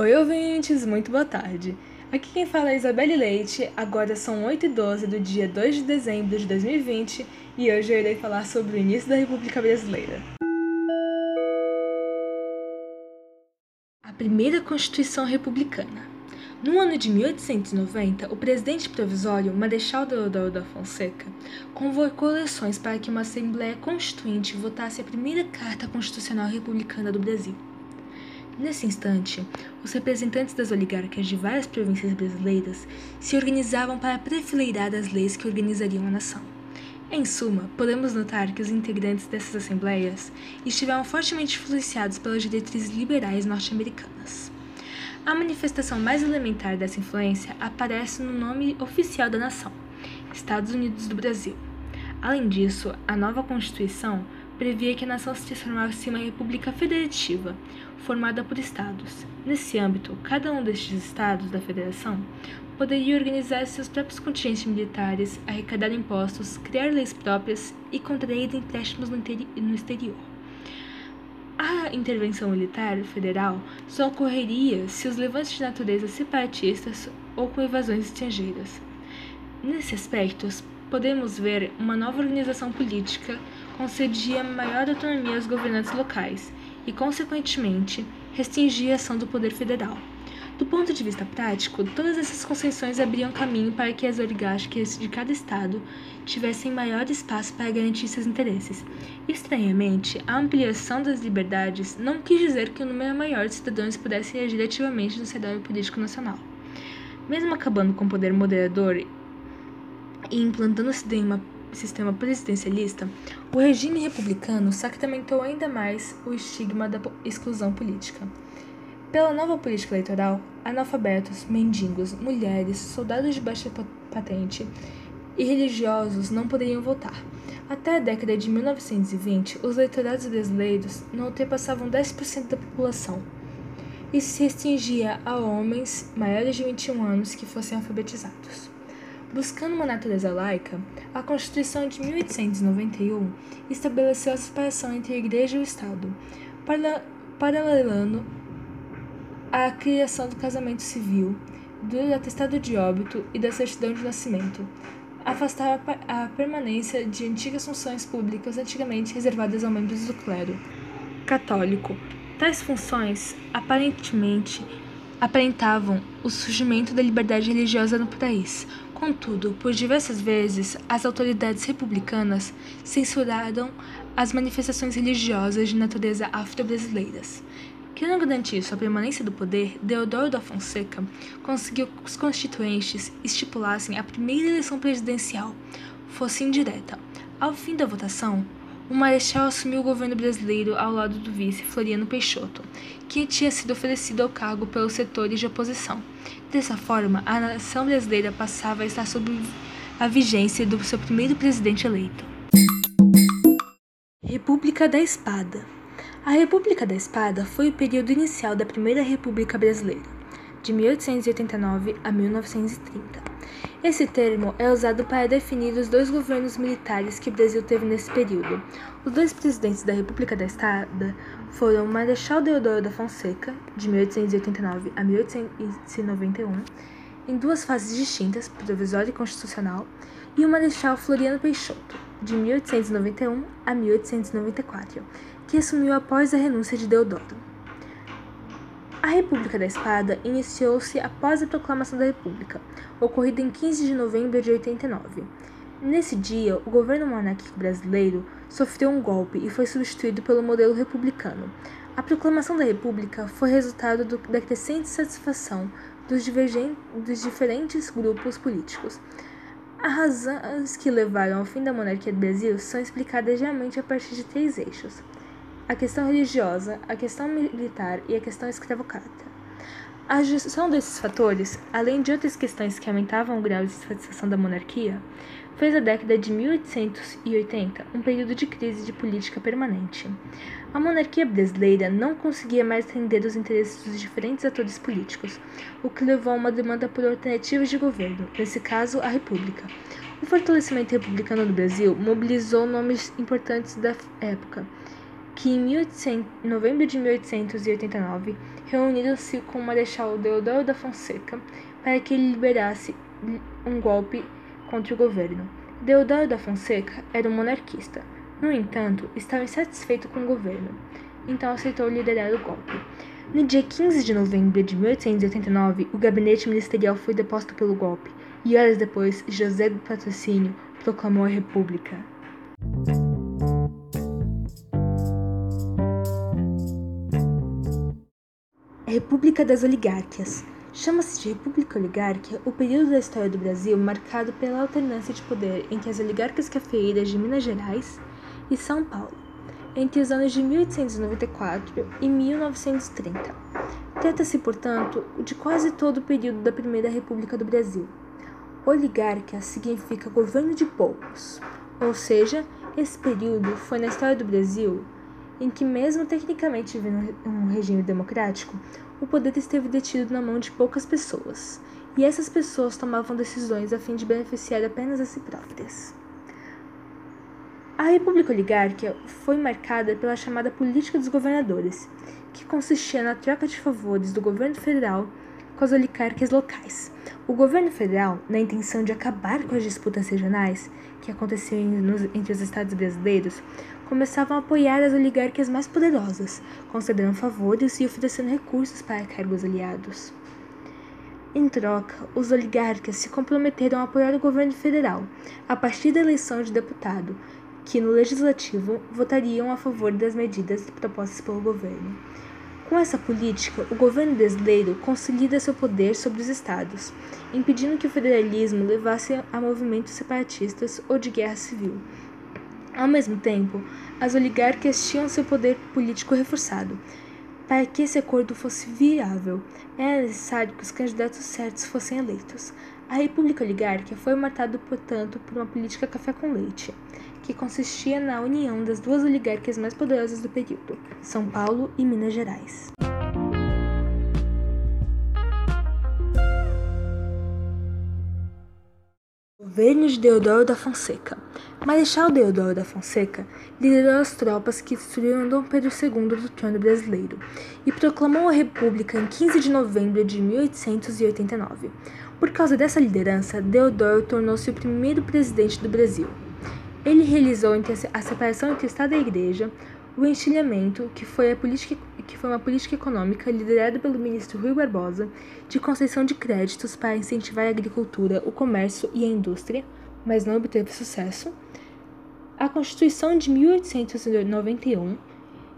Oi, ouvintes, muito boa tarde. Aqui quem fala é Isabelle Leite, agora são 8 e 12 do dia 2 de dezembro de 2020 e hoje eu irei falar sobre o início da República Brasileira. A primeira Constituição Republicana. No ano de 1890, o presidente provisório Marechal Deodoro da Fonseca convocou eleições para que uma Assembleia Constituinte votasse a primeira Carta Constitucional Republicana do Brasil. Nesse instante, os representantes das oligarquias de várias províncias brasileiras se organizavam para prefileirar as leis que organizariam a nação. Em suma, podemos notar que os integrantes dessas assembleias estiveram fortemente influenciados pelas diretrizes liberais norte-americanas. A manifestação mais elementar dessa influência aparece no nome oficial da nação, Estados Unidos do Brasil. Além disso, a nova Constituição previa que a nação se transformasse em uma república federativa, formada por estados. Nesse âmbito, cada um destes estados da federação poderia organizar seus próprios contingentes militares, arrecadar impostos, criar leis próprias e contrair empréstimos no exterior. A intervenção militar federal só ocorreria se os levantes de natureza separatistas ou com invasões estrangeiras. Nesse aspecto, podemos ver uma nova organização política concedia maior autonomia aos governantes locais e, consequentemente, restringia a ação do poder federal. Do ponto de vista prático, todas essas concessões abriam caminho para que as oligarquias de cada estado tivessem maior espaço para garantir seus interesses. Estranhamente, a ampliação das liberdades não quis dizer que o um número maior de cidadãos pudesse agir ativamente no cenário político nacional. Mesmo acabando com o poder moderador e implantando o sistema sistema presidencialista, o regime republicano sacramentou ainda mais o estigma da exclusão política. Pela nova política eleitoral, analfabetos, mendigos, mulheres, soldados de baixa patente e religiosos não poderiam votar. Até a década de 1920, os eleitorados brasileiros não ultrapassavam 10% da população. Isso se restringia a homens maiores de 21 anos que fossem alfabetizados. Buscando uma natureza laica, a Constituição de 1891 estabeleceu a separação entre a Igreja e o Estado, paralelando a criação do casamento civil, do atestado de óbito e da certidão de nascimento. Afastava a permanência de antigas funções públicas antigamente reservadas aos membros do clero católico. Tais funções, aparentemente, aparentavam o surgimento da liberdade religiosa no país, Contudo, por diversas vezes, as autoridades republicanas censuraram as manifestações religiosas de natureza afro-brasileiras. Querendo garantir sua permanência do poder, Deodoro da Fonseca conseguiu que os constituintes estipulassem a primeira eleição presidencial fosse indireta. Ao fim da votação, o Marechal assumiu o governo brasileiro ao lado do vice Floriano Peixoto, que tinha sido oferecido ao cargo pelos setores de oposição. Dessa forma, a nação brasileira passava a estar sob a vigência do seu primeiro presidente eleito. República da Espada A República da Espada foi o período inicial da Primeira República Brasileira, de 1889 a 1930. Esse termo é usado para definir os dois governos militares que o Brasil teve nesse período. Os dois presidentes da República da Estada foram o Marechal Deodoro da Fonseca, de 1889 a 1891, em duas fases distintas, provisória e constitucional, e o Marechal Floriano Peixoto, de 1891 a 1894, que assumiu após a renúncia de Deodoro. A República da Espada iniciou-se após a proclamação da República, ocorrida em 15 de novembro de 89. Nesse dia, o governo monárquico brasileiro sofreu um golpe e foi substituído pelo modelo republicano. A proclamação da República foi resultado do, da crescente satisfação dos, dos diferentes grupos políticos. As razões que levaram ao fim da monarquia do Brasil são explicadas geralmente a partir de três eixos a questão religiosa, a questão militar e a questão escravocrata. A gestão desses fatores, além de outras questões que aumentavam o grau de satisfação da monarquia, fez a década de 1880 um período de crise de política permanente. A monarquia brasileira não conseguia mais atender os interesses dos diferentes atores políticos, o que levou a uma demanda por alternativas de governo, nesse caso, a República. O fortalecimento republicano do Brasil mobilizou nomes importantes da época, que em 1800, novembro de 1889 reuniram-se com o Marechal Deodoro da Fonseca para que ele liberasse um golpe contra o governo. Deodoro da Fonseca era um monarquista. No entanto, estava insatisfeito com o governo, então aceitou liderar o golpe. No dia 15 de novembro de 1889, o gabinete ministerial foi deposto pelo golpe, e horas depois, José do Patrocínio proclamou a República. A República das Oligarquias. Chama-se de República Oligárquica o período da história do Brasil marcado pela alternância de poder entre as oligarcas cafeeiras de Minas Gerais e São Paulo, entre os anos de 1894 e 1930. Trata-se, portanto, de quase todo o período da Primeira República do Brasil. Oligárquia significa governo de poucos, ou seja, esse período foi na história do Brasil em que, mesmo tecnicamente vivendo um regime democrático, o poder esteve detido na mão de poucas pessoas, e essas pessoas tomavam decisões a fim de beneficiar apenas a si próprias. A República Oligárquica foi marcada pela chamada política dos governadores, que consistia na troca de favores do governo federal com as oligarquias locais. O governo federal, na intenção de acabar com as disputas regionais que aconteciam entre os estados brasileiros, começavam a apoiar as oligarquias mais poderosas, concedendo favores e oferecendo recursos para cargos aliados. Em troca, os oligarcas se comprometeram a apoiar o governo federal a partir da eleição de deputado, que no legislativo votariam a favor das medidas propostas pelo governo. Com essa política, o governo brasileiro consolida seu poder sobre os estados, impedindo que o federalismo levasse a movimentos separatistas ou de guerra civil. Ao mesmo tempo, as oligarquias tinham seu poder político reforçado. Para que esse acordo fosse viável, era necessário que os candidatos certos fossem eleitos. A República Oligárquica foi marcada, portanto, por uma política café com leite, que consistia na união das duas oligarquias mais poderosas do período, São Paulo e Minas Gerais. Governo de Deodoro da Fonseca. Marechal Deodoro da Fonseca liderou as tropas que destruíram Dom Pedro II do trono brasileiro e proclamou a República em 15 de novembro de 1889. Por causa dessa liderança, Deodoro tornou-se o primeiro presidente do Brasil. Ele realizou a separação entre o Estado e a Igreja, o enchilhamento, que foi, política, que foi uma política econômica liderada pelo ministro Rui Barbosa, de concessão de créditos para incentivar a agricultura, o comércio e a indústria, mas não obteve sucesso. A Constituição de 1891,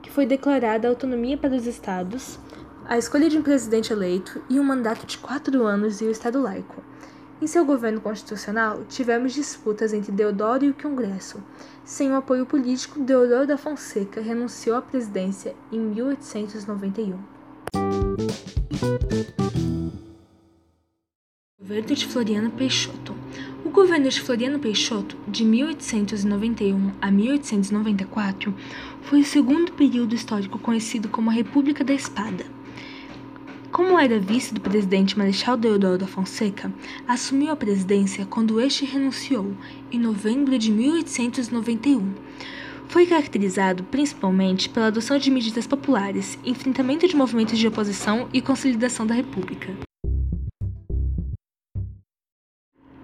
que foi declarada a autonomia para os estados, a escolha de um presidente eleito e um mandato de quatro anos e o Estado laico. Em seu governo constitucional, tivemos disputas entre Deodoro e o Congresso. Sem o apoio político, Deodoro da Fonseca renunciou à presidência em 1891. Governo de Floriano Peixoto. O governo de Floriano Peixoto, de 1891 a 1894, foi o segundo período histórico conhecido como a República da Espada. Como era vice do presidente Marechal Deodoro da Fonseca, assumiu a presidência quando este renunciou, em novembro de 1891. Foi caracterizado principalmente pela adoção de medidas populares, enfrentamento de movimentos de oposição e consolidação da República.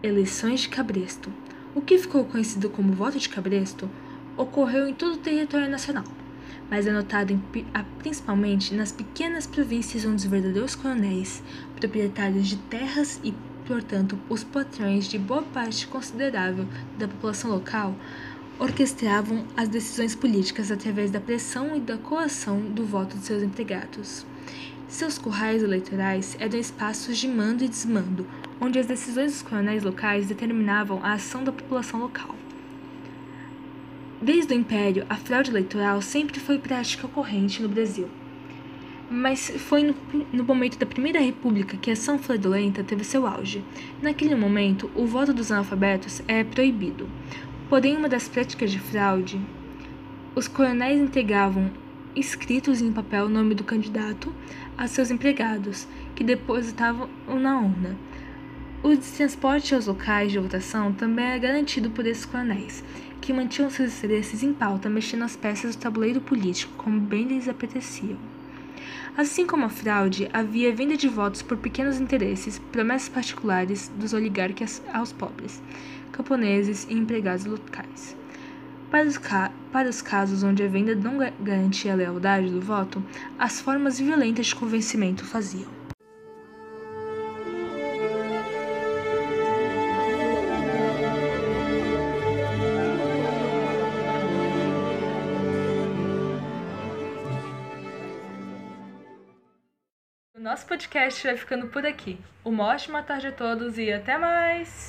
Eleições de Cabresto. O que ficou conhecido como voto de Cabresto ocorreu em todo o território nacional mas é notado em, principalmente nas pequenas províncias onde os verdadeiros coronéis, proprietários de terras e, portanto, os patrões de boa parte considerável da população local, orquestravam as decisões políticas através da pressão e da coação do voto de seus empregados. Seus currais eleitorais eram espaços de mando e desmando, onde as decisões dos coronéis locais determinavam a ação da população local. Desde o Império, a fraude eleitoral sempre foi prática corrente no Brasil. Mas foi no, no, momento da Primeira República que a ação fraudulenta teve seu auge. Naquele momento, o voto dos analfabetos é proibido. Porém, uma das práticas de fraude, os coronéis entregavam escritos em papel o nome do candidato a seus empregados, que depositavam na urna. O transporte aos locais de votação também é garantido por esses coronéis, que mantinham seus interesses em pauta, mexendo as peças do tabuleiro político como bem lhes apeteciam. Assim como a fraude, havia venda de votos por pequenos interesses, promessas particulares dos oligarcas aos pobres, camponeses e empregados locais. Para os, para os, casos onde a venda não garantia a lealdade do voto, as formas violentas de convencimento faziam. Nosso podcast vai ficando por aqui. Uma ótima tarde a todos e até mais!